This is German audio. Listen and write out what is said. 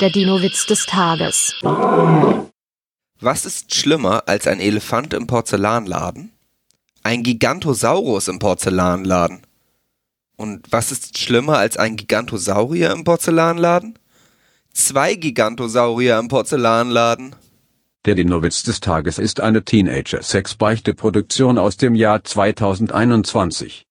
Der Dino-Witz des Tages. Was ist schlimmer als ein Elefant im Porzellanladen? Ein Gigantosaurus im Porzellanladen. Und was ist schlimmer als ein Gigantosaurier im Porzellanladen? Zwei Gigantosaurier im Porzellanladen. Der Dino-Witz des Tages ist eine Teenager-Sex-Beichte-Produktion aus dem Jahr 2021.